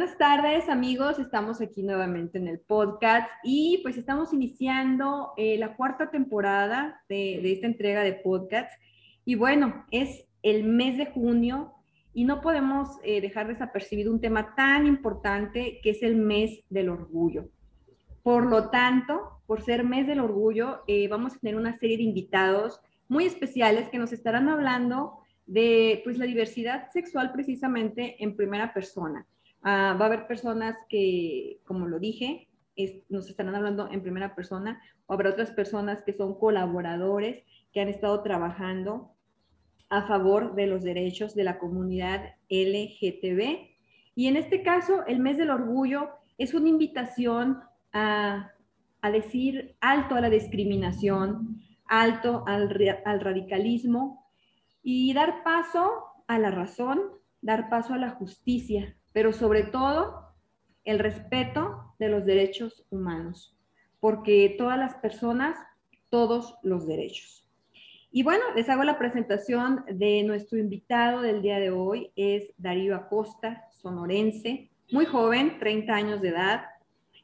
Buenas tardes amigos, estamos aquí nuevamente en el podcast y pues estamos iniciando eh, la cuarta temporada de, esta entrega de podcast y bueno, es el mes de junio y no podemos eh, dejar desapercibido un tema tan importante que es el mes del orgullo. Por lo tanto, por ser mes del orgullo, eh, vamos a tener una serie de invitados muy especiales que nos estarán hablando de pues la diversidad sexual precisamente en primera persona. Ah, va a haber personas que, como lo dije, nos estarán hablando en primera persona, o habrá otras personas que son colaboradores que han estado trabajando a favor de los derechos de la comunidad LGTB. Y en este caso, el mes del orgullo es una invitación a, decir alto a la discriminación, alto al, al radicalismo y dar paso a la razón, dar paso a la justicia, pero sobre todo el respeto de los derechos humanos, porque todas las personas, todos los derechos. Y bueno, les hago la presentación de nuestro invitado del día de hoy, es Darío Acosta, sonorense, muy joven, 30 años de edad,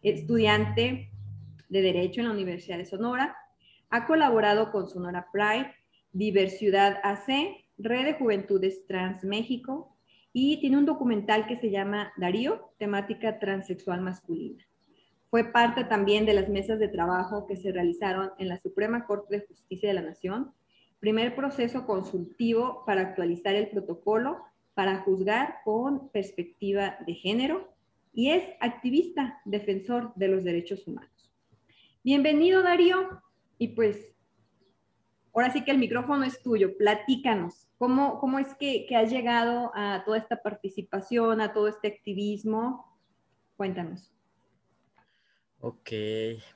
estudiante de Derecho en la Universidad de Sonora, ha colaborado con Sonora Pride, Diversidad AC, Red de Juventudes Trans México, y tiene un documental que se llama Darío, temática transexual masculina. Fue parte también de las mesas de trabajo que se realizaron en la Suprema Corte de Justicia de la Nación, primer proceso consultivo para actualizar el protocolo para juzgar con perspectiva de género y es activista defensor de los derechos humanos. Bienvenido Darío y pues ahora sí que el micrófono es tuyo, platícanos. ¿Cómo, cómo es que, que, has llegado a toda esta participación, a todo este activismo? Cuéntanos. Ok,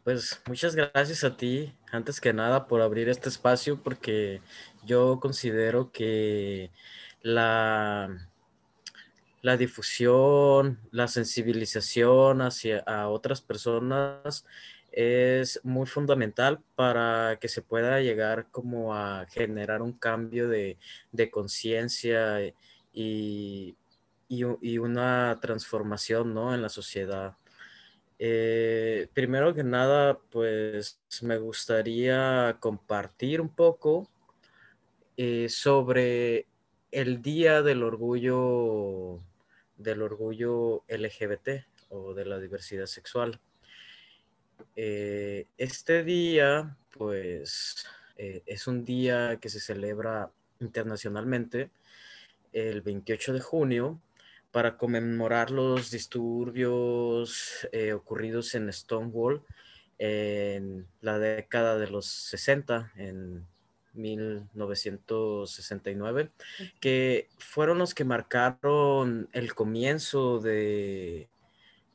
pues muchas gracias a ti, antes que nada, por abrir este espacio, porque yo considero que la, la difusión, la sensibilización hacia a otras personas es muy fundamental para que se pueda llegar como a generar un cambio de, conciencia y, una transformación ¿no? en la sociedad. Eh, primero que nada, pues me gustaría compartir un poco eh, sobre el Día del Orgullo del Orgullo LGBT o de la diversidad sexual. Eh, este día, pues, eh, es un día que se celebra internacionalmente el 28 de junio para conmemorar los disturbios eh, ocurridos en Stonewall en la década de los 60, en 1969, que fueron los que marcaron el comienzo de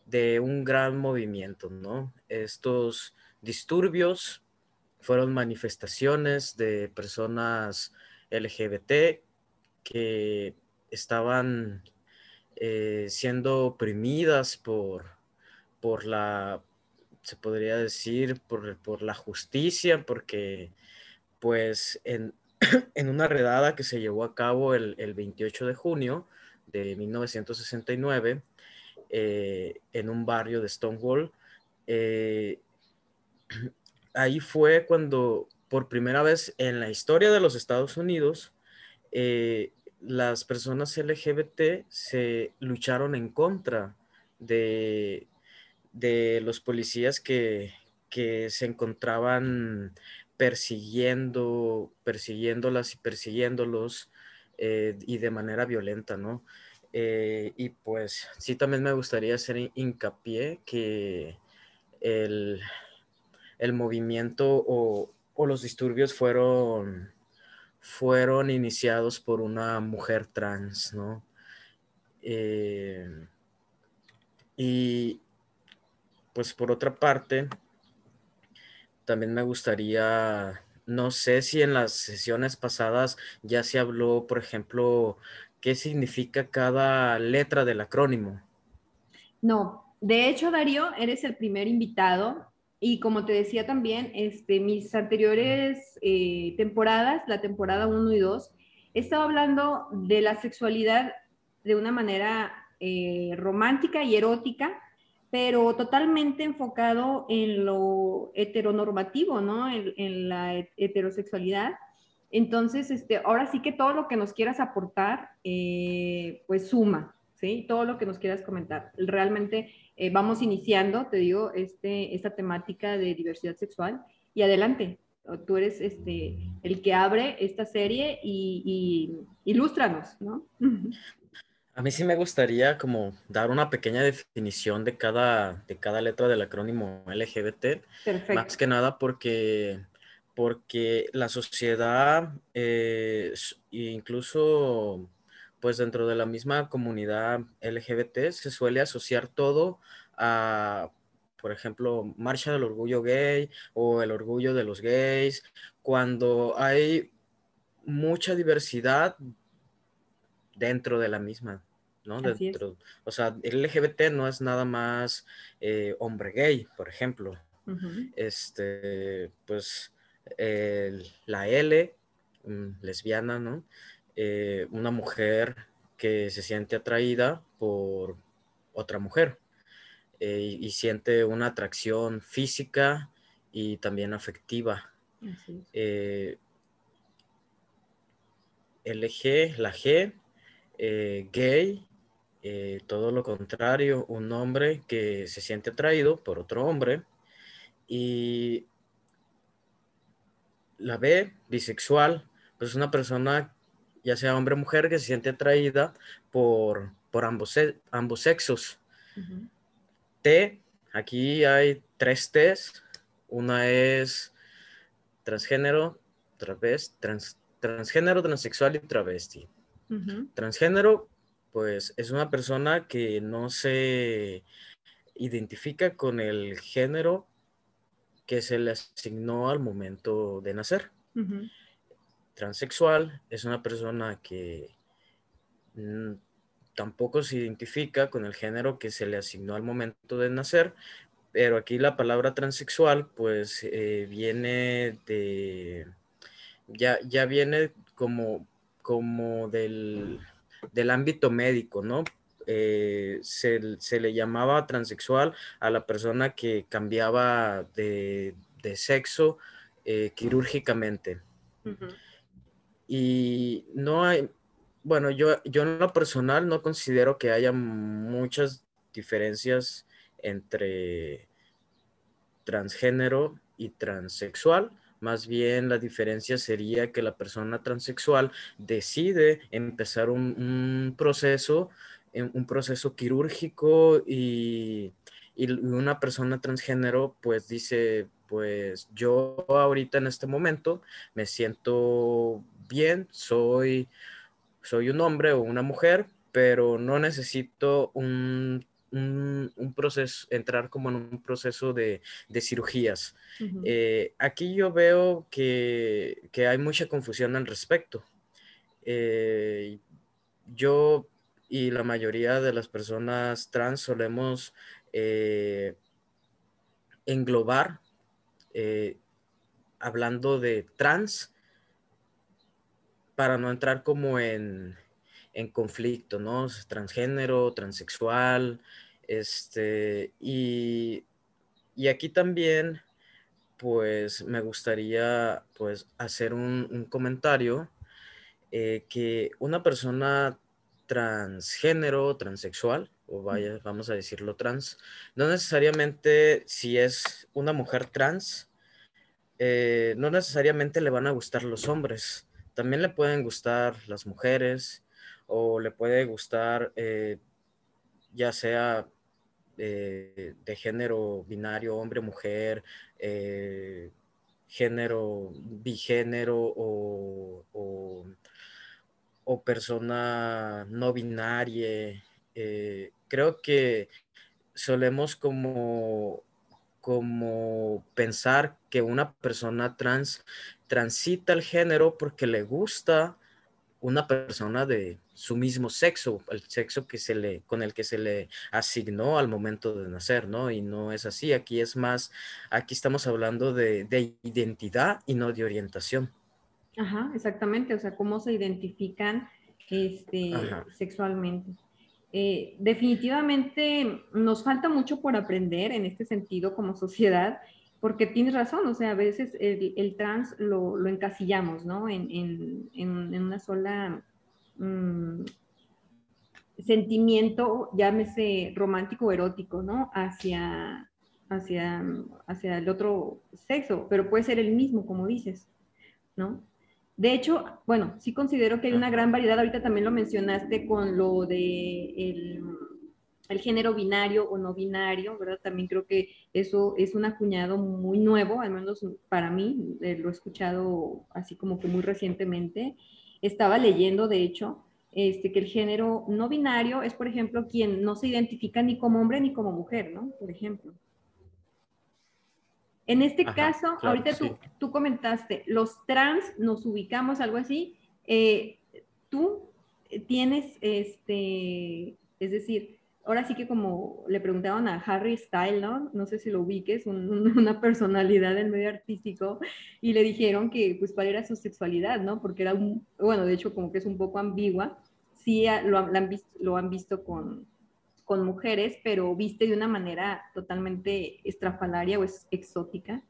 de un gran movimiento, ¿no? Estos disturbios fueron manifestaciones de personas LGBT que estaban eh, siendo oprimidas por, por la, se podría decir, por, por la justicia, porque pues en, en, una redada que se llevó a cabo el, el 28 de junio de 1969, eh, en un barrio de Stonewall. Eh, ahí fue cuando por primera vez en la historia de los Estados Unidos eh, las personas LGBT se lucharon en contra de, de los policías que, que se encontraban persiguiendo, persiguiéndolas y persiguiéndolos y de manera violenta, ¿no? Eh, y pues sí, también me gustaría hacer hincapié que el, movimiento o, los disturbios fueron, fueron iniciados por una mujer trans, ¿no? Eh, y pues por otra parte, también me gustaría, no sé si en las sesiones pasadas ya se habló, por ejemplo, qué significa cada letra del acrónimo. No, de hecho, Darío, eres el primer invitado y como te decía también, este, mis anteriores eh, temporadas, la temporada 1 y 2, he estado hablando de la sexualidad de una manera eh, romántica y erótica, pero totalmente enfocado en lo heteronormativo, ¿no? En, la heterosexualidad. Entonces, este, ahora sí que todo lo que nos quieras aportar, eh, pues suma, ¿sí? Todo lo que nos quieras comentar. Realmente eh, vamos iniciando, te digo, este, esta temática de diversidad sexual y adelante. Tú eres este, el que abre esta serie y, y ilústranos, ¿no? A mí sí me gustaría como dar una pequeña definición de cada, de cada letra del acrónimo LGBT. Perfecto. Más que nada porque, porque la sociedad, eh, incluso pues dentro de la misma comunidad LGBT, se suele asociar todo a, por ejemplo, Marcha del Orgullo Gay o el orgullo de los gays, cuando hay mucha diversidad dentro de la misma, ¿no? Dentro, o sea, el LGBT no es nada más eh, hombre gay, por ejemplo. Este, pues, la L, mm, lesbiana, ¿no? Eh, una mujer que se siente atraída por otra mujer eh, y, siente una atracción física y también afectiva. LG, la G, eh, gay, eh, todo lo contrario, un hombre que se siente atraído por otro hombre. Y la B, bisexual, pues una persona, ya sea hombre o mujer, que se siente atraída por, por ambos, ambos sexos. T, aquí hay tres T's. Una es transgénero, travesti, transgénero, transexual y travesti. Transgénero, pues es una persona que no se identifica con el género que se le asignó al momento de nacer. Transexual es una persona que tampoco se identifica con el género que se le asignó al momento de nacer, pero aquí la palabra transexual pues eh, viene de, ya, ya viene como como del, ámbito médico, ¿no? Eh, se, le llamaba transexual a la persona que cambiaba de, sexo eh, quirúrgicamente. Y no hay, bueno, yo, yo en lo personal no considero que haya muchas diferencias entre transgénero y transexual más bien la diferencia sería que la persona transexual decide empezar un, proceso, un proceso quirúrgico y, una persona transgénero pues dice, pues yo ahorita en este momento me siento bien, soy, soy un hombre o una mujer, pero no necesito un un, proceso, entrar como en un proceso de, cirugías. Eh, aquí yo veo que, hay mucha confusión al respecto. Eh, yo y la mayoría de las personas trans solemos eh, englobar, hablando de trans, para no entrar como en, en conflicto, ¿no? Transgénero, transexual, este, y, aquí también, pues me gustaría, pues, hacer un, comentario eh, que una persona transgénero, transexual, o vaya, vamos a decirlo trans, no necesariamente si es una mujer trans, eh, no necesariamente le van a gustar los hombres, también le pueden gustar las mujeres o le puede gustar eh, ya sea eh, de género binario, hombre, mujer, eh, género bigénero o, o, persona no binaria. Eh, creo que solemos como, como pensar que una persona trans transita el género porque le gusta una persona de su mismo sexo, el sexo que se le, con el que se le asignó al momento de nacer, ¿no? Y no es así, aquí es más, aquí estamos hablando de, identidad y no de orientación. Ajá, exactamente, o sea, cómo se identifican este, sexualmente. Eh, definitivamente nos falta mucho por aprender en este sentido como sociedad, porque tienes razón, o sea, a veces el, trans lo, encasillamos, ¿no? En, una sola mm, sentimiento, llámese romántico o erótico, ¿no? Hacia, hacia, hacia el otro sexo, pero puede ser el mismo, como dices, ¿no? De hecho, bueno, sí considero que hay una gran variedad, ahorita también lo mencionaste con lo de el, género binario o no binario, ¿verdad? También creo que eso es un acuñado muy nuevo, al menos para mí, eh, lo he escuchado así como que muy recientemente. Estaba leyendo, de hecho, este, que el género no binario es, por ejemplo, quien no se identifica ni como hombre ni como mujer, ¿no? Por ejemplo. En este caso, ahorita tú, comentaste, los trans nos ubicamos, algo así. Eh, tú tienes, este, es decir, ahora sí que como le preguntaban a Harry Styles, ¿no? No sé si lo ubiques, una personalidad del medio artístico, y le dijeron que, pues, cuál era su sexualidad, ¿no? Porque era, un, bueno, de hecho, como que es un poco ambigua. Sí lo, han, visto, lo han visto con, con mujeres, pero viste de una manera totalmente estrafalaria o exótica.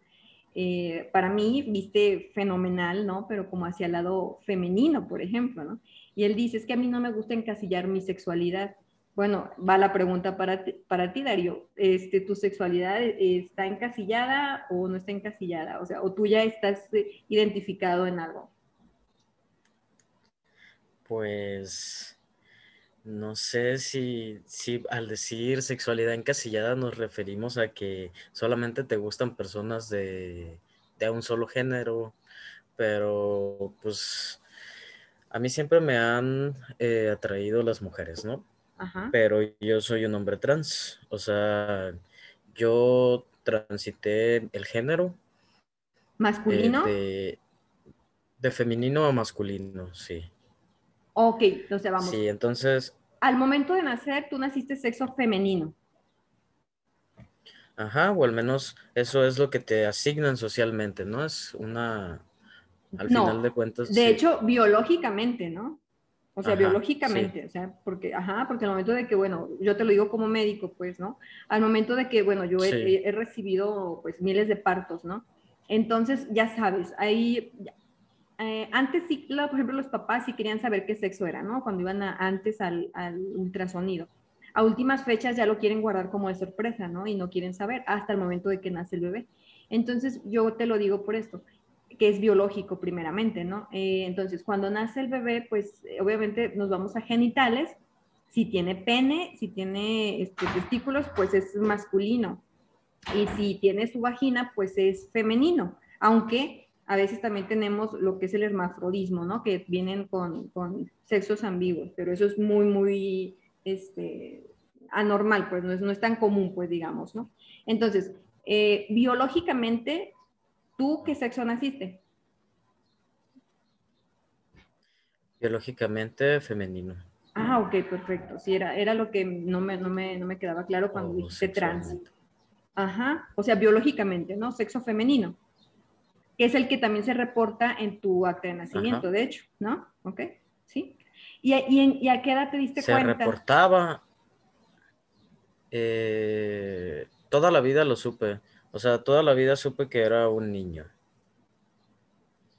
Eh, para mí viste fenomenal, ¿no? Pero como hacia el lado femenino, por ejemplo, ¿no? Y él dice, es que a mí no me gusta encasillar mi sexualidad. Bueno, va la pregunta para ti, para ti Darío. Este, ¿Tu sexualidad está encasillada o no está encasillada? O sea, o tú ya estás eh, identificado en algo. Pues no sé si, si al decir sexualidad encasillada nos referimos a que solamente te gustan personas de, un solo género, pero pues a mí siempre me han eh, atraído las mujeres, ¿no? Pero yo soy un hombre trans, o sea, yo transité el género. ¿Masculino? de, de femenino a masculino, sí. Ok, entonces vamos. Sí, entonces. Al momento de nacer, tú naciste sexo femenino. Ajá, o al menos eso es lo que te asignan socialmente, ¿no? Es una. Al final de cuentas. De hecho, biológicamente, ¿no? O sea, biológicamente, o sea, porque, ajá, porque al momento de que, bueno, yo te lo digo como médico, pues, ¿no? Al momento de que, bueno, yo he, he, recibido, pues, miles de partos, ¿no? Entonces, ya sabes, ahí eh, antes sí, por ejemplo, los papás sí querían saber qué sexo era, ¿no? Cuando iban antes al, ultrasonido. A últimas fechas ya lo quieren guardar como de sorpresa, ¿no? Y no quieren saber hasta el momento de que nace el bebé. Entonces, yo te lo digo por esto, que es biológico primeramente, ¿no? Eh, entonces, cuando nace el bebé, pues eh, obviamente nos vamos a genitales. Si tiene pene, si tiene este, testículos, pues es masculino. Y si tiene su vagina, pues es femenino. Aunque a veces también tenemos lo que es el hermafrodismo, ¿no? Que vienen con, sexos ambiguos, pero eso es muy, muy este, anormal, pues no es, no es tan común, pues digamos, ¿no? Entonces, eh, biológicamente, ¿tú qué sexo naciste? Biológicamente femenino. Ah, ok, perfecto. Sí, era, era lo que no me, no me, quedaba claro cuando oh, dijiste trans. Ajá, o sea, biológicamente, ¿no? Sexo femenino que es el que también se reporta en tu acta de nacimiento, de hecho, ¿no? ¿Ok? ¿Sí? ¿Y, a qué edad te diste cuenta? Se reportaba. Eh, toda la vida lo supe. O sea, toda la vida supe que era un niño.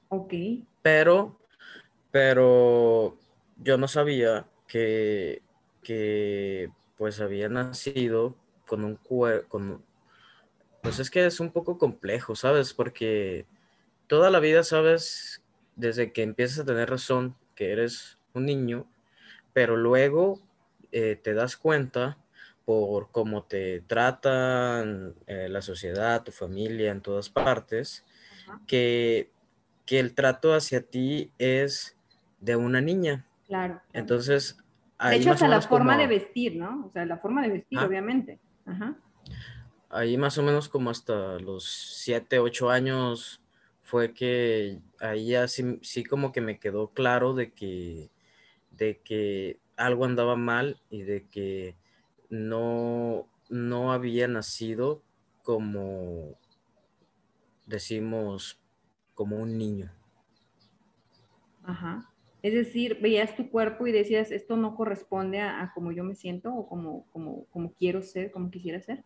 Ok. Pero, pero yo no sabía que, que pues había nacido con un cuerpo, pues es que es un poco complejo, ¿sabes? Porque toda la vida sabes, desde que empiezas a tener razón, que eres un niño, pero luego eh, te das cuenta por cómo te tratan eh, la sociedad, tu familia, en todas partes, que, que, el trato hacia ti es de una niña. Claro. Entonces, de hecho, hasta la forma de vestir, ¿no? O sea, la forma de vestir, obviamente. Ahí más o menos como hasta los siete, ocho años fue que ahí ya sí, como que me quedó claro de que, de que algo andaba mal y de que no, no había nacido como decimos como un niño. Ajá. Es decir, veías tu cuerpo y decías, esto no corresponde a, como yo me siento o como, como, como quiero ser, como quisiera ser.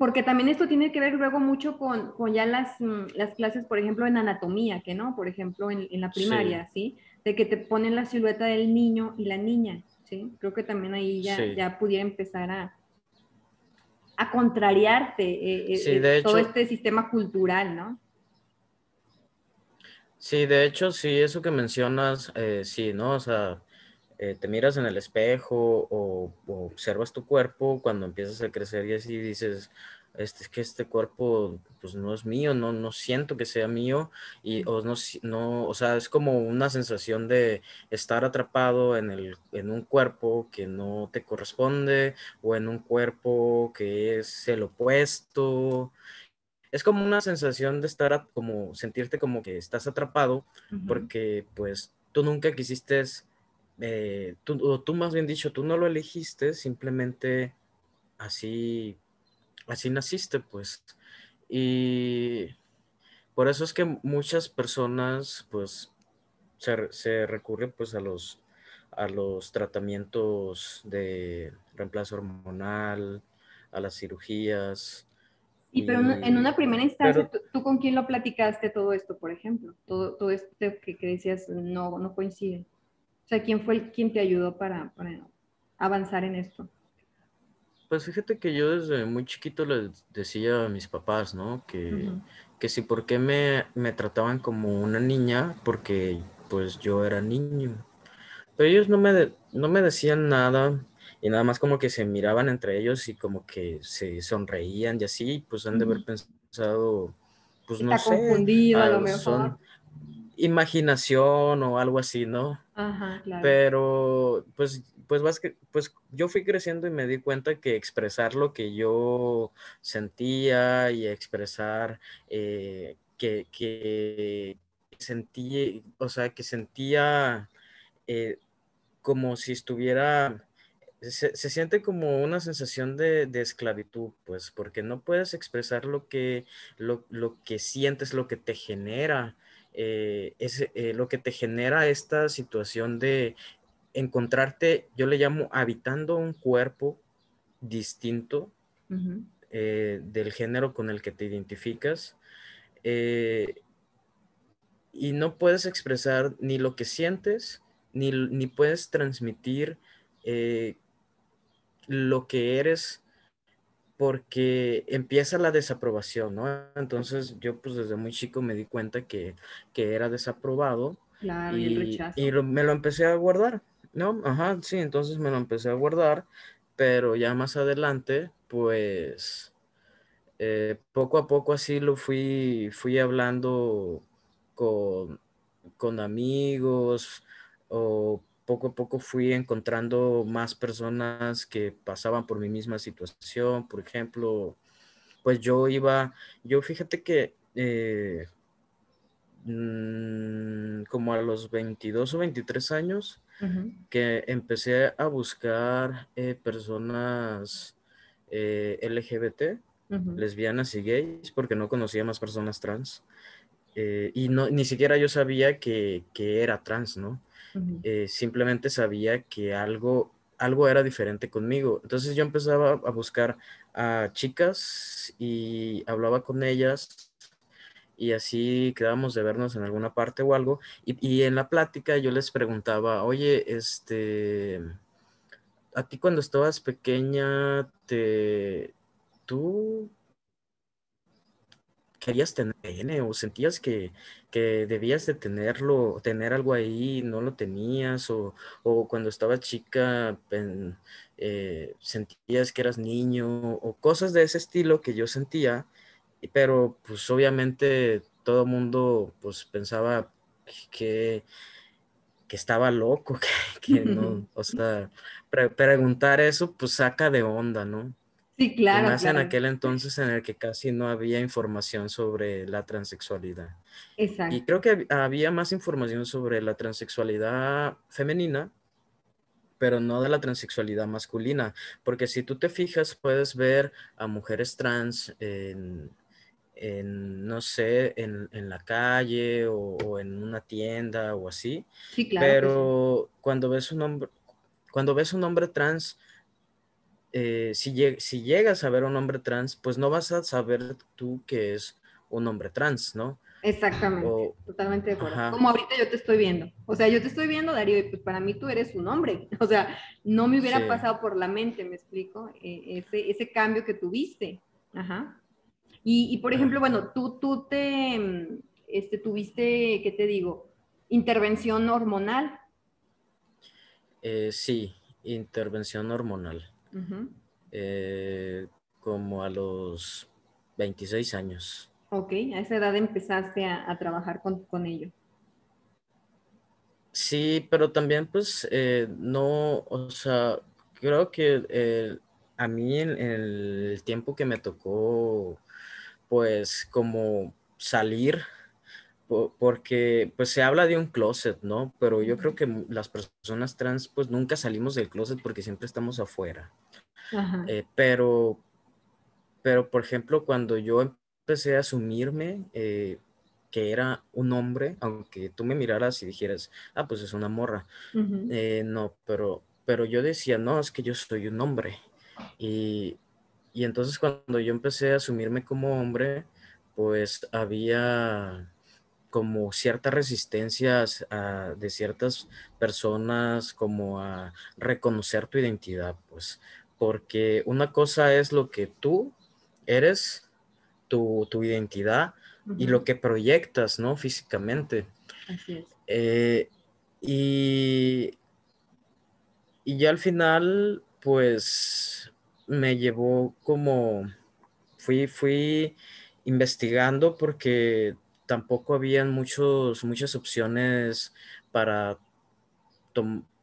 Porque también esto tiene que ver luego mucho con, con ya las, mm, las, clases, por ejemplo, en anatomía, que no, por ejemplo, en, en la primaria, sí. De que te ponen la silueta del niño y la niña, ¿sí? Creo que también ahí ya, ya pudiera empezar a, a contrariarte eh, eh, eh, todo este sistema cultural, ¿no? Sí, de hecho, sí, eso que mencionas, sí, ¿no? O sea, te miras en el espejo o, observas tu cuerpo cuando empiezas a crecer y así dices, este, es que este cuerpo pues no es mío, no, no siento que sea mío y o no, no, o sea, es como una sensación de estar atrapado en, el, en un cuerpo que no te corresponde o en un cuerpo que es el opuesto. Es como una sensación de estar, como sentirte como que estás atrapado porque pues tú nunca quisiste, eh, tú, o tú más bien dicho, tú no lo elegiste, simplemente así así naciste, pues. Y por eso es que muchas personas, pues, se, se recurren, pues, a los, a los tratamientos de reemplazo hormonal, a las cirugías. Sí, pero en una primera instancia, ¿tú, con quién lo platicaste todo esto, por ejemplo? Todo, todo esto que, que decías no, no coincide. O sea, ¿quién fue el, quien te ayudó para, para avanzar en esto? Pues fíjate que yo desde muy chiquito les decía a mis papás, ¿no? Que, que si por qué me, me, trataban como una niña, porque pues yo era niño. Pero ellos no me, no me decían nada y nada más como que se miraban entre ellos y como que se sonreían y así, pues han de haber pensado, pues no sé. confundido a lo mejor. Imaginación o algo así, ¿no? Ajá, claro. Pero pues pues, que, pues yo fui creciendo y me di cuenta que expresar lo que yo sentía y expresar eh, que, que sentí, o sea, que sentía eh, como si estuviera, se, siente como una sensación de, esclavitud, pues, porque no puedes expresar lo que, lo, que sientes, lo que te genera. Eh, es, lo que te genera esta situación de encontrarte, yo le llamo habitando un cuerpo distinto eh, del género con el que te identificas. Eh, y no puedes expresar ni lo que sientes, ni, ni puedes transmitir eh, lo que eres porque empieza la desaprobación, ¿no? Entonces yo pues desde muy chico me di cuenta que, era desaprobado y, y me lo empecé a guardar. No, ajá, sí, entonces me lo empecé a guardar, pero ya más adelante, pues eh, poco a poco así lo fui, fui hablando con, con amigos o poco a poco fui encontrando más personas que pasaban por mi misma situación. Por ejemplo, pues yo iba, yo fíjate que eh, mm, como a los 22 o 23 años, que empecé a buscar eh, personas eh, LGBT, lesbianas y gays, porque no conocía más personas trans. Y no, ni siquiera yo sabía que, era trans, ¿no? Simplemente sabía que algo, algo era diferente conmigo. Entonces yo empezaba a buscar a chicas y hablaba con ellas y así quedábamos de vernos en alguna parte o algo. Y, en la plática yo les preguntaba, oye, este, a ti cuando estabas pequeña, te, tú querías tener o sentías que, debías de tenerlo, tener algo ahí, no lo tenías, o, cuando estabas chica eh, sentías que eras niño, o cosas de ese estilo que yo sentía pero pues obviamente todo el mundo pues pensaba que, que estaba loco, que, no, o sea, preguntar eso pues saca de onda, ¿no? Sí, claro. Y más en aquel entonces en el que casi no había información sobre la transexualidad. Exacto. Y creo que había más información sobre la transexualidad femenina, pero no de la transexualidad masculina, porque si tú te fijas puedes ver a mujeres trans en, en no sé, en, la calle o, en una tienda o así. Sí, claro. Pero cuando ves un hombre, cuando ves un hombre trans, eh, si, si, llegas a ver un hombre trans, pues no vas a saber tú que es un hombre trans, ¿no? Exactamente, totalmente de acuerdo. Como ahorita yo te estoy viendo. O sea, yo te estoy viendo, Darío, y pues para mí tú eres un hombre. O sea, no me hubiera pasado por la mente, me explico, e, ese, ese cambio que tuviste. Ajá. Y, por ejemplo, bueno, tú, tú te, este, tuviste, ¿qué te digo? Intervención hormonal. Eh, sí, intervención hormonal. Eh, como a los 26 años. Ok, a esa edad empezaste a, trabajar con, ello. Sí, pero también pues eh, no, o sea, creo que a mí en, el tiempo que me tocó pues como salir, porque pues se habla de un closet, ¿no? Pero yo creo que las personas trans pues nunca salimos del closet porque siempre estamos afuera. Eh, pero, pero por ejemplo, cuando yo empecé a asumirme eh, que era un hombre, aunque tú me miraras y dijeras, ah, pues es una morra. Eh, no, pero, pero yo decía, no, es que yo soy un hombre. Y, y entonces cuando yo empecé a asumirme como hombre, pues había como ciertas resistencias de ciertas personas como a reconocer tu identidad, pues, porque una cosa es lo que tú eres, tu, identidad y lo que proyectas, ¿no? Físicamente. Así es. Eh, y, y ya al final, pues, me llevó como, fui, fui investigando porque tampoco habían muchos, muchas opciones para,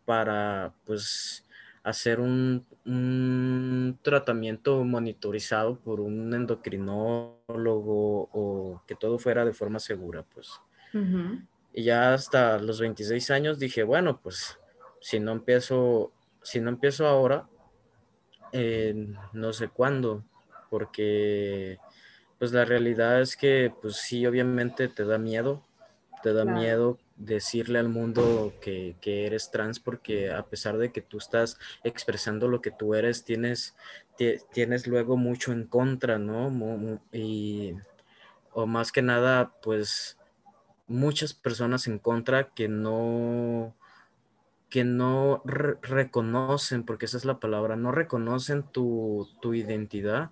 para pues, hacer un, tratamiento monitorizado por un endocrinólogo o que todo fuera de forma segura, pues. Y ya hasta los 26 años dije, bueno, pues si no empiezo, si no empiezo ahora, no sé cuándo, porque pues la realidad es que pues sí, obviamente te da miedo, te da miedo decirle al mundo que, eres trans porque a pesar de que tú estás expresando lo que tú eres, tienes, tienes luego mucho en contra, ¿no? Y, o más que nada, pues muchas personas en contra que no, que no reconocen, porque esa es la palabra, no reconocen tu, identidad.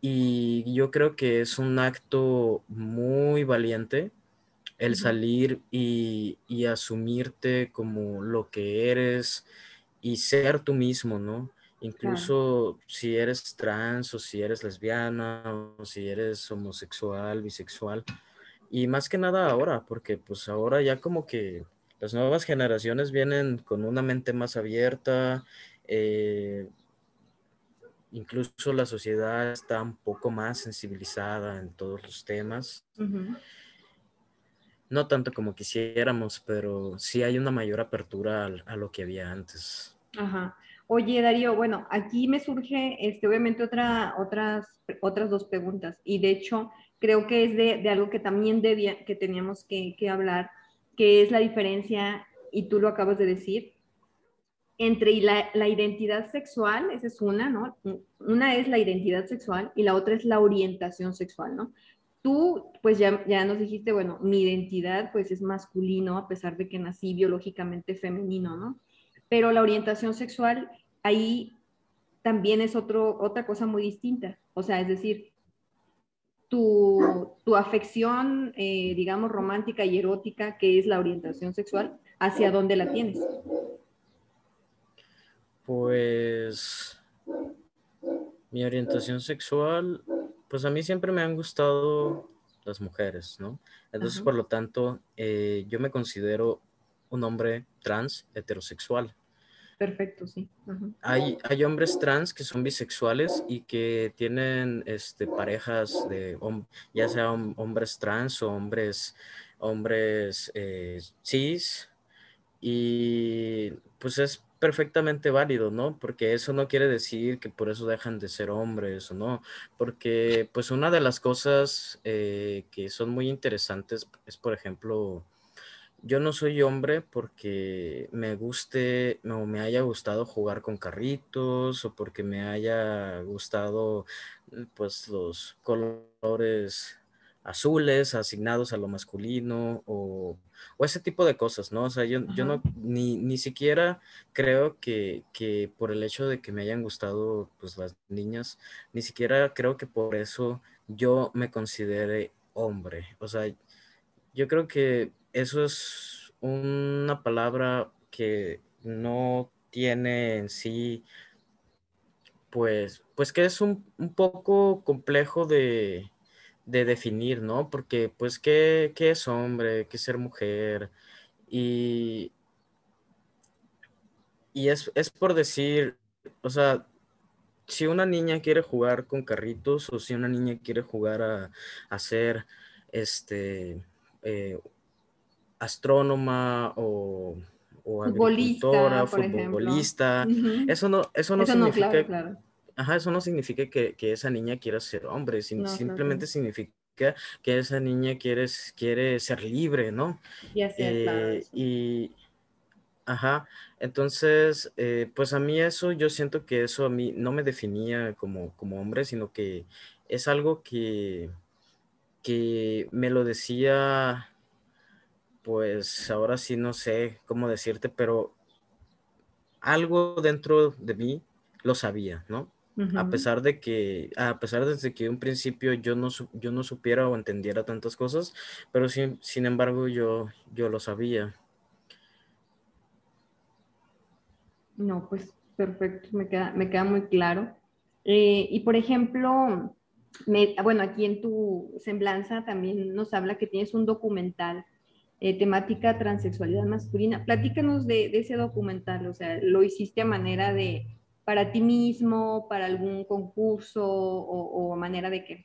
Y yo creo que es un acto muy valiente el salir y, asumirte como lo que eres y ser tú mismo, ¿no? Incluso si eres trans o si eres lesbiana o si eres homosexual, bisexual. Y más que nada ahora, porque pues ahora ya como que las nuevas generaciones vienen con una mente más abierta, eh, incluso la sociedad está un poco más sensibilizada en todos los temas. No tanto como quisiéramos, pero sí hay una mayor apertura a, lo que había antes. Ajá. Oye, Darío, bueno, aquí me surge este, obviamente otra, otras, otras dos preguntas y de hecho creo que es de, algo que también debía, que teníamos que, que hablar que es la diferencia, y tú lo acabas de decir, entre la, identidad sexual, esa es una, ¿no? Una es la identidad sexual y la otra es la orientación sexual, ¿no? Tú, pues ya, ya nos dijiste, bueno, mi identidad pues es masculino a pesar de que nací biológicamente femenino, ¿no? Pero la orientación sexual ahí también es otro, otra cosa muy distinta. O sea, es decir, tu, tu afección, eh, digamos, romántica y erótica, que es la orientación sexual, hacia dónde la tienes? Pues mi orientación sexual, pues a mí siempre me han gustado las mujeres, ¿no? Entonces, por lo tanto, eh, yo me considero un hombre trans heterosexual. Perfecto, sí. Hay, hay hombres trans que son bisexuales y que tienen este, parejas de, ya sea hombres trans o hombres, hombres eh, cis. Y pues es perfectamente válido, ¿no? Porque eso no quiere decir que por eso dejan de ser hombres o no, porque pues una de las cosas eh, que son muy interesantes es, por ejemplo, yo no soy hombre porque me guste o me haya gustado jugar con carritos o porque me haya gustado pues los colores azules asignados a lo masculino o, ese tipo de cosas, ¿no? O sea, yo, yo no, ni, ni, siquiera creo que, que, por el hecho de que me hayan gustado pues las niñas, ni siquiera creo que por eso yo me considere hombre. O sea, yo creo que eso es una palabra que no tiene en sí, pues, pues que es un, un poco complejo de, de definir, ¿no? Porque, pues, ¿qué, ¿qué, es hombre? ¿Qué es ser mujer? Y, y es, es, por decir, o sea, si una niña quiere jugar con carritos o si una niña quiere jugar a, a ser, este, eh, astrónoma o, o agricultora, futbolista, eso no, eso no significa... claro Ajá, eso no significa que, esa niña quiera ser hombre, simplemente significa que esa niña quiere, quiere ser libre, ¿no? Y eh, y, ajá, entonces, eh, pues a mí eso, yo siento que eso a mí no me definía como, como hombre, sino que es algo que, que me lo decía, pues ahora sí no sé cómo decirte, pero algo dentro de mí lo sabía, ¿no? A pesar de que, a pesar de que un principio yo no, yo no supiera o entendiera tantas cosas, pero sin, sin embargo yo, yo lo sabía. No, pues perfecto, me queda, me queda muy claro. Eh, y por ejemplo, bueno, aquí en tu semblanza también nos habla que tienes un documental eh, temática transexualidad masculina. Platícanos de, de, ese documental, o sea, lo hiciste a manera de, para ti mismo, para algún concurso o, manera de qué?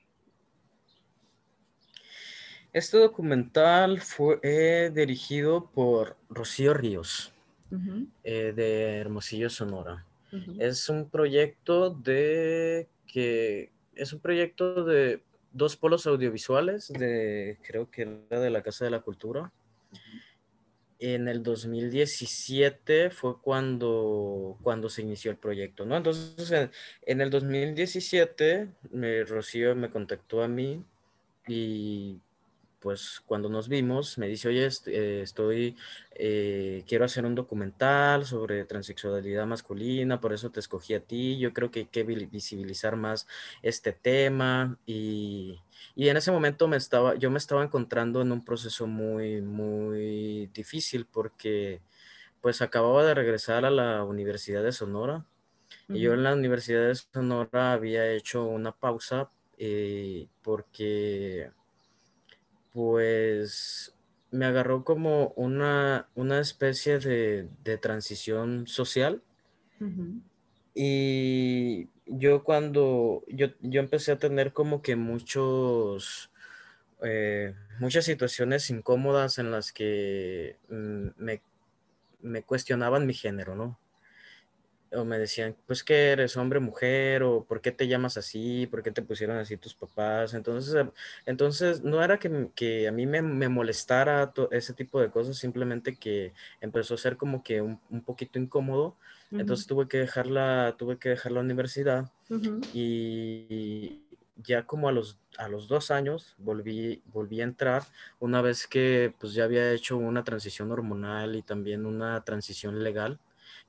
Este documental fue eh, dirigido por Rocío Ríos, eh, de Hermosillo, Sonora. Es un proyecto de que es un proyecto de dos polos audiovisuales de creo que era de la Casa de la Cultura en el 2017 fue cuando, cuando se inició el proyecto, ¿no? Entonces, en, el 2017, me, Rocío me contactó a mí y pues cuando nos vimos me dice, oye, eh, estoy, eh, quiero hacer un documental sobre transexualidad masculina, por eso te escogí a ti, yo creo que hay que visibilizar más este tema y y en ese momento me estaba, yo me estaba encontrando en un proceso muy, muy difícil porque pues acababa de regresar a la Universidad de Sonora. Y yo en la Universidad de Sonora había hecho una pausa eh, porque pues me agarró como una, una especie de, de transición social. Y yo cuando yo, yo empecé a tener como que muchos, eh, muchas situaciones incómodas en las que mm, me, me, cuestionaban mi género, ¿no? O me decían, pues que eres hombre, mujer, o por qué te llamas así, por qué te pusieron así tus papás. Entonces, entonces no era que, que a mí me, me molestara ese tipo de cosas, simplemente que empezó a ser como que un, un poquito incómodo. Entonces tuve que dejar la, tuve que dejar la universidad y ya como a los, a los dos años volví, volví a entrar una vez que pues ya había hecho una transición hormonal y también una transición legal,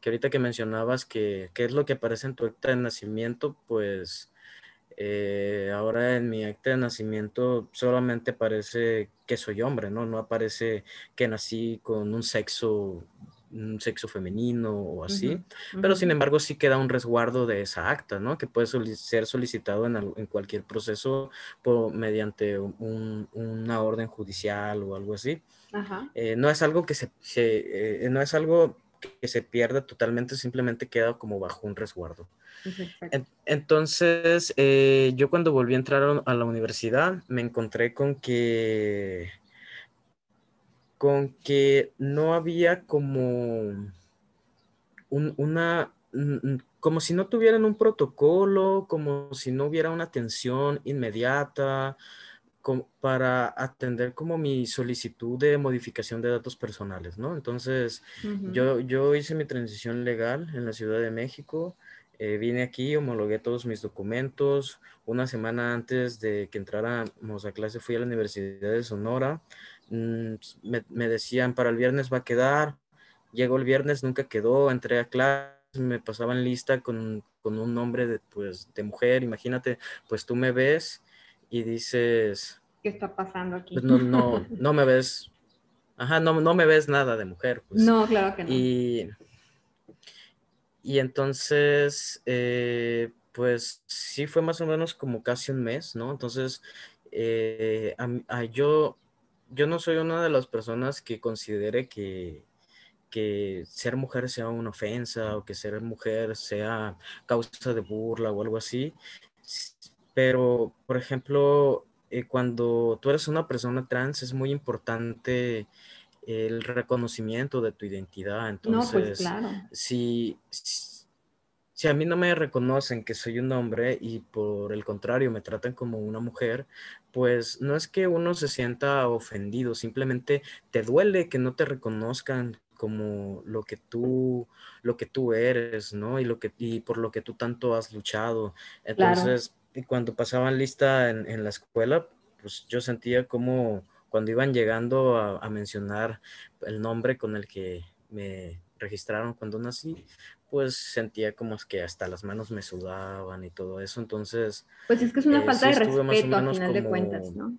que ahorita que mencionabas que qué es lo que aparece en tu acta de nacimiento, pues eh, ahora en mi acta de nacimiento solamente aparece que soy hombre, ¿no? No aparece que nací con un sexo un sexo femenino o así, pero sin embargo sí queda un resguardo de esa acta, ¿no? Que puede ser solicitado en, en cualquier proceso por, mediante una orden judicial o algo así. Eh, no es algo que se, eh, no es algo que se pierda totalmente, simplemente queda como bajo un resguardo. entonces, eh, yo cuando volví a entrar a la universidad, me encontré con que con que no había como, una, como si no tuvieran un protocolo, como si no hubiera una atención inmediata para atender como mi solicitud de modificación de datos personales, ¿no? Entonces, yo, yo hice mi transición legal en la Ciudad de México, eh, vine aquí, homologué todos mis documentos, una semana antes de que entráramos a clase fui a la Universidad de Sonora, mm, me, me decían, para el viernes va a quedar, llegó el viernes, nunca quedó, entré a clase, me pasaban lista con, con un nombre de, pues, de mujer, imagínate, pues tú me ves y dices... ¿Qué está pasando aquí? Pues no, no, no me ves, ajá, no, no me ves nada de mujer. Pues. No, claro que no. Y, y entonces, eh, pues sí fue más o menos como casi un mes, ¿no? Entonces, eh, yo, yo no soy una de las personas que considere que, que ser mujer sea una ofensa o que ser mujer sea causa de burla o algo así. Pero, por ejemplo, eh, cuando tú eres una persona trans es muy importante el reconocimiento de tu identidad. Entonces, no, pues claro. si, si, a mí no me reconocen que soy un hombre y por el contrario me tratan como una mujer, pues no es que uno se sienta ofendido, simplemente te duele que no te reconozcan como lo que tú lo que tú eres, ¿no? Y lo que y por lo que tú tanto has luchado. Entonces, y cuando pasaban lista en, la escuela, pues yo sentía como cuando iban llegando a, mencionar el nombre con el que me registraron cuando nací, pues sentía como que hasta las manos me sudaban y todo eso. Entonces. Pues es que es una eh, falta de respeto al final de cuentas, ¿no?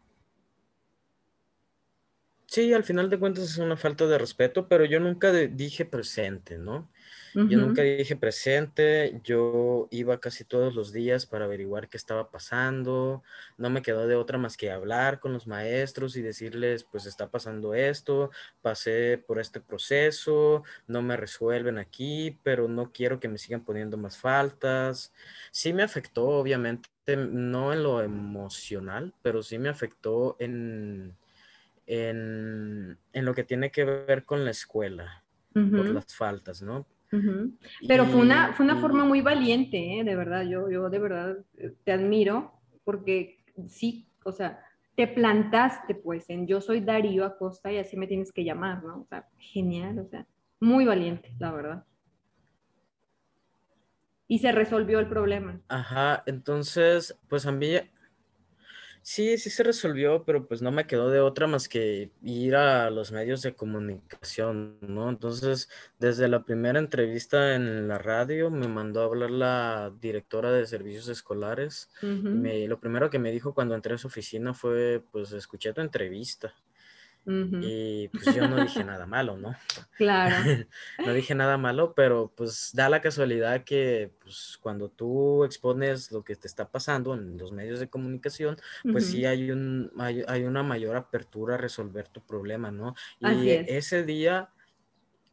Sí, al final de cuentas es una falta de respeto, pero yo nunca dije presente, ¿no? Yo nunca dije presente, yo iba casi todos los días para averiguar qué estaba pasando, no me quedó de otra más que hablar con los maestros y decirles, pues está pasando esto, pasé por este proceso, no me resuelven aquí, pero no quiero que me sigan poniendo más faltas. Sí me afectó, obviamente, no en lo emocional, pero sí me afectó en, en, lo que tiene que ver con la escuela, por las faltas, ¿no? Pero fue, una, fue una forma muy valiente, ¿eh? de verdad, yo, yo de verdad eh, te admiro, porque sí, o sea, te plantaste pues en yo soy Darío Acosta y así me tienes que llamar, ¿no? O sea, genial, o sea, muy valiente, la verdad. Y se resolvió el problema. Ajá, entonces, pues a mí, Sí, sí se resolvió, pero pues no me quedó de otra más que ir a los medios de comunicación, ¿no? Entonces, desde la primera entrevista en la radio, me mandó a hablar la directora de servicios escolares. lo primero que me dijo cuando entré a su oficina fue, pues, escuché tu entrevista. Y pues yo no dije nada malo, ¿no? Claro. no dije nada malo, pero pues da la casualidad que pues cuando tú expones lo que te está pasando en los medios de comunicación, pues sí hay, un, hay, una mayor apertura a resolver tu problema, ¿no? Y ese día,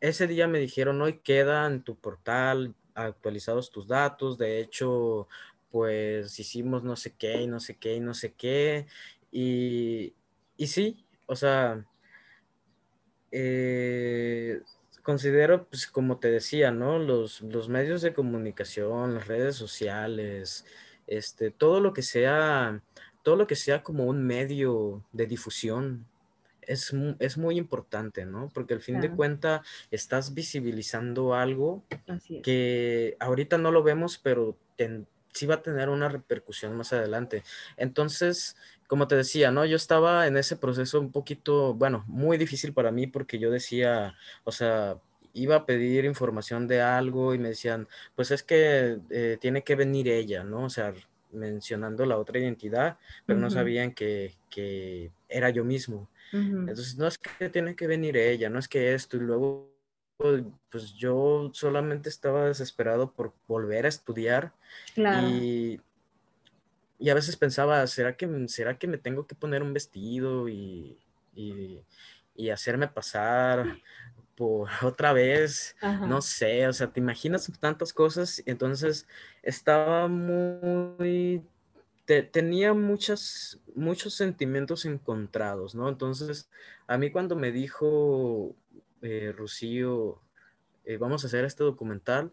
ese día me dijeron, hoy queda en tu portal actualizados tus datos, de hecho, pues hicimos no sé qué y no sé qué y no sé qué. Y, y sí, o sea, eh, considero, pues como te decía, ¿no? Los, los, medios de comunicación, las redes sociales, este, todo lo que sea, todo lo que sea como un medio de difusión. Es, es muy importante, ¿no? Porque al fin de cuentas estás visibilizando algo que ahorita no lo vemos, pero sí va a tener una repercusión más adelante. Entonces, como te decía, ¿no? Yo estaba en ese proceso un poquito, bueno, muy difícil para mí porque yo decía, o sea, iba a pedir información de algo y me decían, pues es que eh, tiene que venir ella, ¿no? O sea, mencionando la otra identidad, pero no sabían que, era yo mismo. Entonces, no es que tiene que venir ella, no es que esto, y luego, pues yo solamente estaba desesperado por volver a estudiar y y a veces pensaba, ¿será que, ¿será que me tengo que poner un vestido y, hacerme pasar por otra vez? No sé, o sea, te imaginas tantas cosas. Entonces estaba muy, tenía muchas, muchos sentimientos encontrados, ¿no? Entonces, a mí cuando me dijo eh, Rocío, eh, vamos a hacer este documental.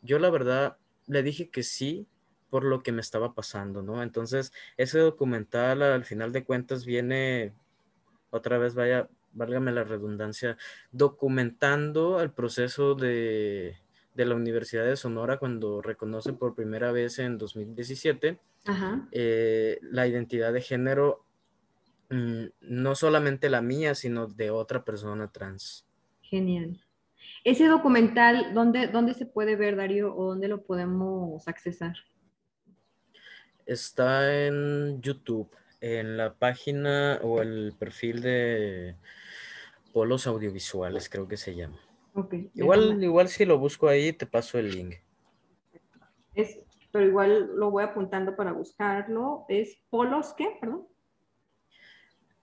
Yo la verdad le dije que sí por lo que me estaba pasando, ¿no? Entonces, ese documental al final de cuentas viene, otra vez vaya, válgame la redundancia, documentando el proceso de, la Universidad de Sonora cuando reconoce por primera vez en 2017 eh, la identidad de género, mm, no solamente la mía, sino de otra persona trans. Genial. Ese documental, ¿dónde, ¿dónde se puede ver, Darío, o dónde lo podemos accesar? Está en YouTube, en la página o el perfil de Polos Audiovisuales, creo que se llama. igual, igual si lo busco ahí, te paso el link. Es, pero igual lo voy apuntando para buscarlo. ¿Es Polos qué? Perdón.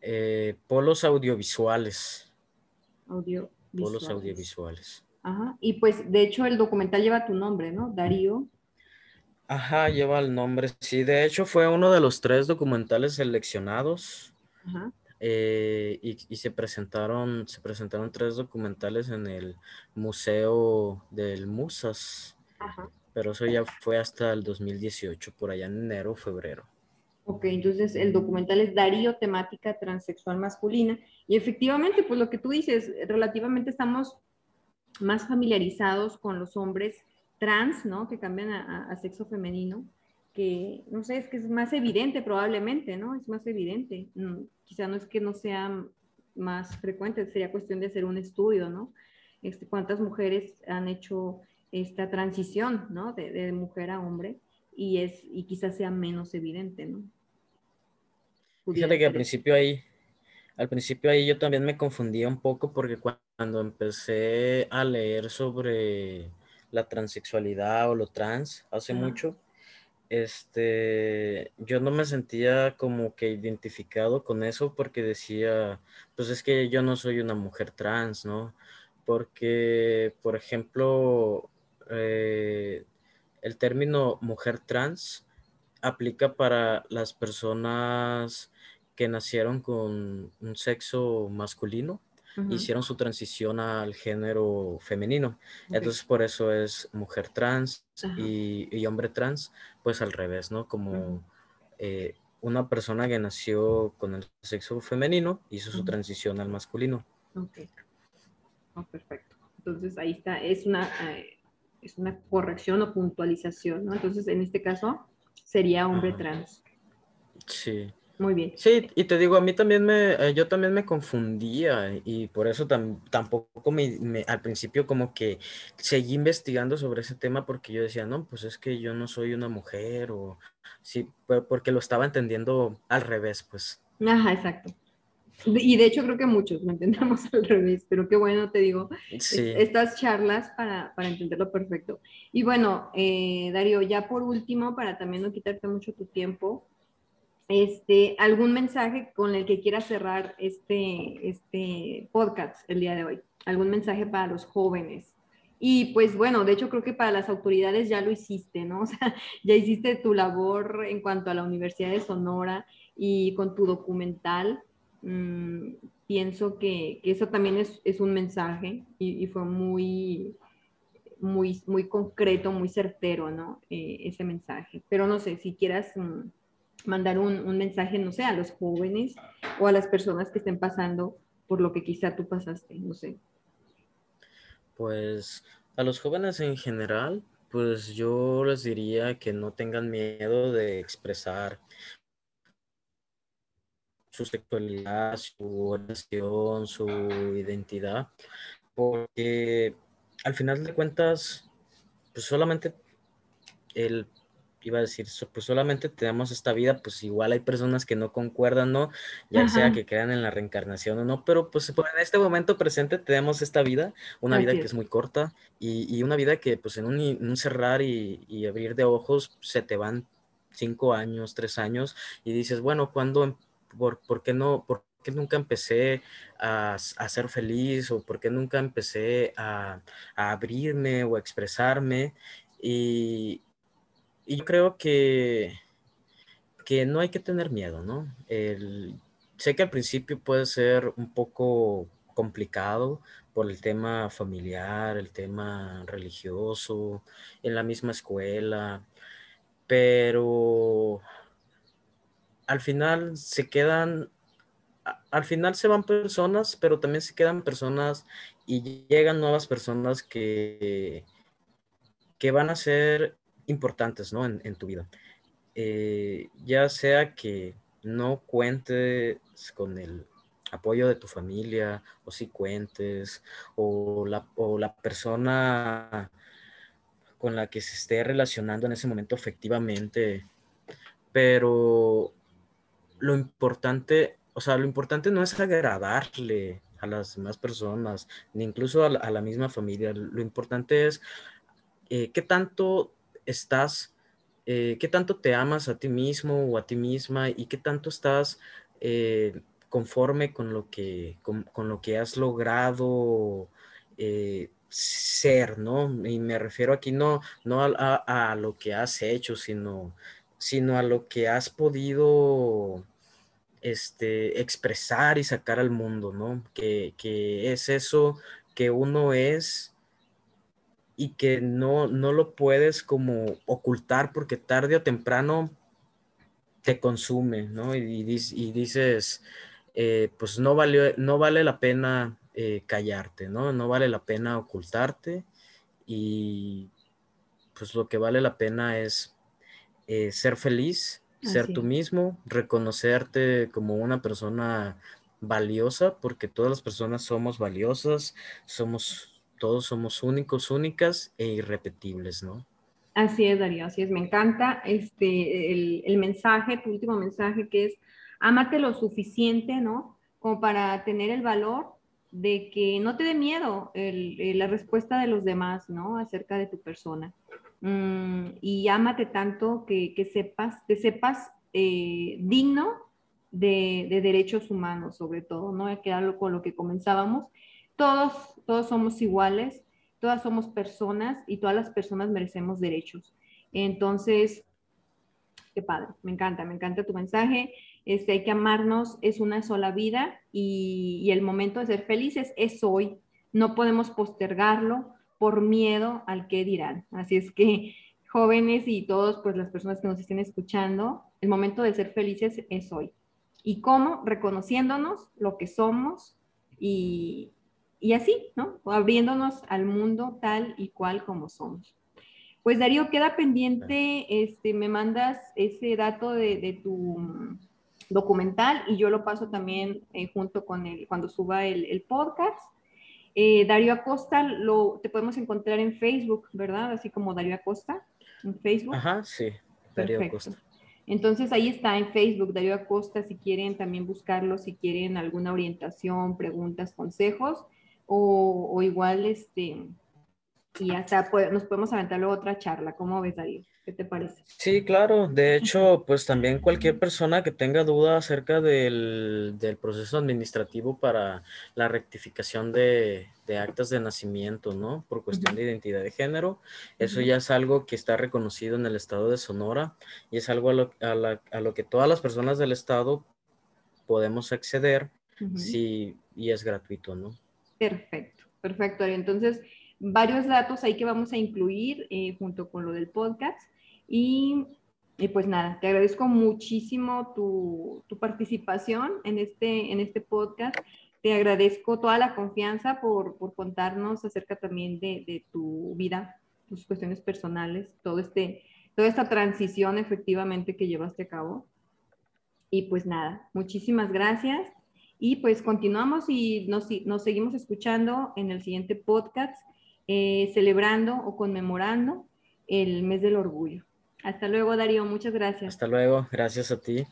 Eh, polos Audiovisuales. Audio Polos audiovisuales. Ajá. Y pues, de hecho, el documental lleva tu nombre, ¿no? Darío. Ajá, lleva el nombre. Sí, de hecho fue uno de los tres documentales seleccionados. Ajá. Eh, y, se presentaron, se presentaron tres documentales en el Museo del Musas. Ajá. Pero eso ya fue hasta el 2018, por allá en enero, febrero. Ok, entonces el documental es Darío, temática transexual masculina. Y efectivamente, pues lo que tú dices, relativamente estamos más familiarizados con los hombres trans, ¿no? Que cambian a, sexo femenino, que, no sé, es que es más evidente probablemente, ¿no? Es más evidente. Mm, quizá no es que no sea más frecuente, sería cuestión de hacer un estudio, ¿no? Este, ¿Cuántas mujeres han hecho esta transición, ¿no? De, de mujer a hombre y, es, y quizás sea menos evidente, ¿no? Fíjate que al principio ahí, al principio ahí yo también me confundía un poco porque cuando empecé a leer sobre la transexualidad o lo trans hace mucho, este, yo no me sentía como que identificado con eso porque decía, pues es que yo no soy una mujer trans, ¿no? Porque, por ejemplo, eh, el término mujer trans aplica para las personas que nacieron con un sexo masculino, hicieron su transición al género femenino. Entonces por eso es mujer trans y, hombre trans, pues al revés, ¿no? Como eh, una persona que nació con el sexo femenino hizo su transición al masculino. Ok. Oh, perfecto. Entonces ahí está, es una, eh, es una corrección o puntualización, ¿no? Entonces en este caso sería hombre trans. Sí. Muy bien. Sí, y te digo, a mí también me, eh, yo también me confundía y por eso tampoco me, al principio como que seguí investigando sobre ese tema porque yo decía, no, pues es que yo no soy una mujer o sí, porque lo estaba entendiendo al revés, pues. Ajá, exacto. Y de hecho creo que muchos lo entendemos al revés, pero qué bueno, te digo, estas charlas para, para, entenderlo perfecto. Y bueno, eh, Darío, ya por último, para también no quitarte mucho tu tiempo, este, algún mensaje con el que quieras cerrar este, este podcast el día de hoy, algún mensaje para los jóvenes. Y pues bueno, de hecho creo que para las autoridades ya lo hiciste, ¿no? O sea, ya hiciste tu labor en cuanto a la Universidad de Sonora y con tu documental. Mm, pienso que, eso también es, un mensaje y, fue muy, muy, muy concreto, muy certero, ¿no? Eh, ese mensaje. Pero no sé, si quieras... Mm, mandar un, mensaje, no sé, a los jóvenes o a las personas que estén pasando por lo que quizá tú pasaste, no sé. Pues a los jóvenes en general, pues yo les diría que no tengan miedo de expresar su sexualidad, su orientación, su identidad, porque al final de cuentas, pues solamente el iba a decir, pues solamente tenemos esta vida, pues igual hay personas que no concuerdan, ¿no? Ya sea que crean en la reencarnación o no, pero pues, pues en este momento presente tenemos esta vida, una vida que es muy corta y, y, una vida que pues en un, cerrar y, y, abrir de ojos se te van cinco años, tres años y dices, bueno, ¿cuándo, em, por, por qué no, por qué nunca empecé a, a, ser feliz o por qué nunca empecé a, a abrirme o a expresarme? Y, y yo creo que, que no hay que tener miedo, ¿no? sé que al principio puede ser un poco complicado por el tema familiar, el tema religioso, en la misma escuela, pero al final se quedan, al final se van personas, pero también se quedan personas y llegan nuevas personas que, que van a ser importantes ¿no? en, tu vida. Eh, ya sea que no cuentes con el apoyo de tu familia, o si cuentes, o la, o la persona con la que se esté relacionando en ese momento efectivamente, pero lo importante, o sea, lo importante no es agradarle a las demás personas, ni incluso a la, misma familia, lo importante es eh, qué tanto estás, eh, qué tanto te amas a ti mismo o a ti misma y qué tanto estás eh, conforme con lo que, con, lo que has logrado eh, ser, ¿no? Y me refiero aquí no, no a, lo que has hecho, sino, sino a lo que has podido este, expresar y sacar al mundo, ¿no? Que, que es eso que uno es y que no, no lo puedes como ocultar porque tarde o temprano te consume, ¿no? Y, y dices, eh, pues no, vale, no vale la pena eh, callarte, ¿no? No vale la pena ocultarte y pues lo que vale la pena es eh, ser feliz, ser tú mismo, reconocerte como una persona valiosa, porque todas las personas somos valiosas, somos, todos somos únicos, únicas e irrepetibles, ¿no? Así es, Darío, así es. Me encanta este, el, el mensaje, tu último mensaje, que es ámate lo suficiente, ¿no? Como para tener el valor de que no te dé miedo la respuesta de los demás, ¿no? Acerca de tu persona. Mm, y ámate tanto que, sepas, te sepas eh, digno de, derechos humanos, sobre todo, ¿no? Que con lo que comenzábamos. Todos, todos somos iguales, todas somos personas y todas las personas merecemos derechos. Entonces, qué padre, me encanta, me encanta tu mensaje. Este, hay que amarnos, es una sola vida y, el momento de ser felices es hoy. No podemos postergarlo por miedo al que dirán. Así es que jóvenes y todos, pues las personas que nos estén escuchando, el momento de ser felices es hoy. ¿Y cómo? Reconociéndonos lo que somos y, así, ¿no? Abriéndonos al mundo tal y cual como somos. Pues Darío, queda pendiente, este, me mandas ese dato de tu documental y yo lo paso también eh, junto con el, cuando suba el, podcast. Eh, Darío Acosta, lo, te podemos encontrar en Facebook, ¿verdad? Así como Darío Acosta, en Facebook. Ajá, sí, Darío Acosta. Entonces ahí está en Facebook, Darío Acosta, si quieren también buscarlo, si quieren alguna orientación, preguntas, consejos, o, o igual, este, y hasta nos podemos aventar luego otra charla. ¿Cómo ves, Darío? ¿Qué te parece? Sí, claro. De hecho, pues también cualquier persona que tenga duda acerca del, proceso administrativo para la rectificación de, actas de nacimiento, ¿no? Por cuestión de identidad de género, eso ya es algo que está reconocido en el estado de Sonora y es algo a lo, a lo que todas las personas del estado podemos acceder si, y es gratuito, ¿no? Perfecto, perfecto. Entonces, varios datos ahí que vamos a incluir eh, junto con lo del podcast. Y, pues nada, te agradezco muchísimo tu, participación en este, en este podcast. Te agradezco toda la confianza por, contarnos acerca también de, tu vida, tus cuestiones personales, todo este, toda esta transición efectivamente que llevaste a cabo. Y pues nada, muchísimas gracias. Y pues continuamos y nos, nos seguimos escuchando en el siguiente podcast, eh, celebrando o conmemorando el mes del orgullo. Hasta luego, Darío. Muchas gracias. Hasta luego. Gracias a ti.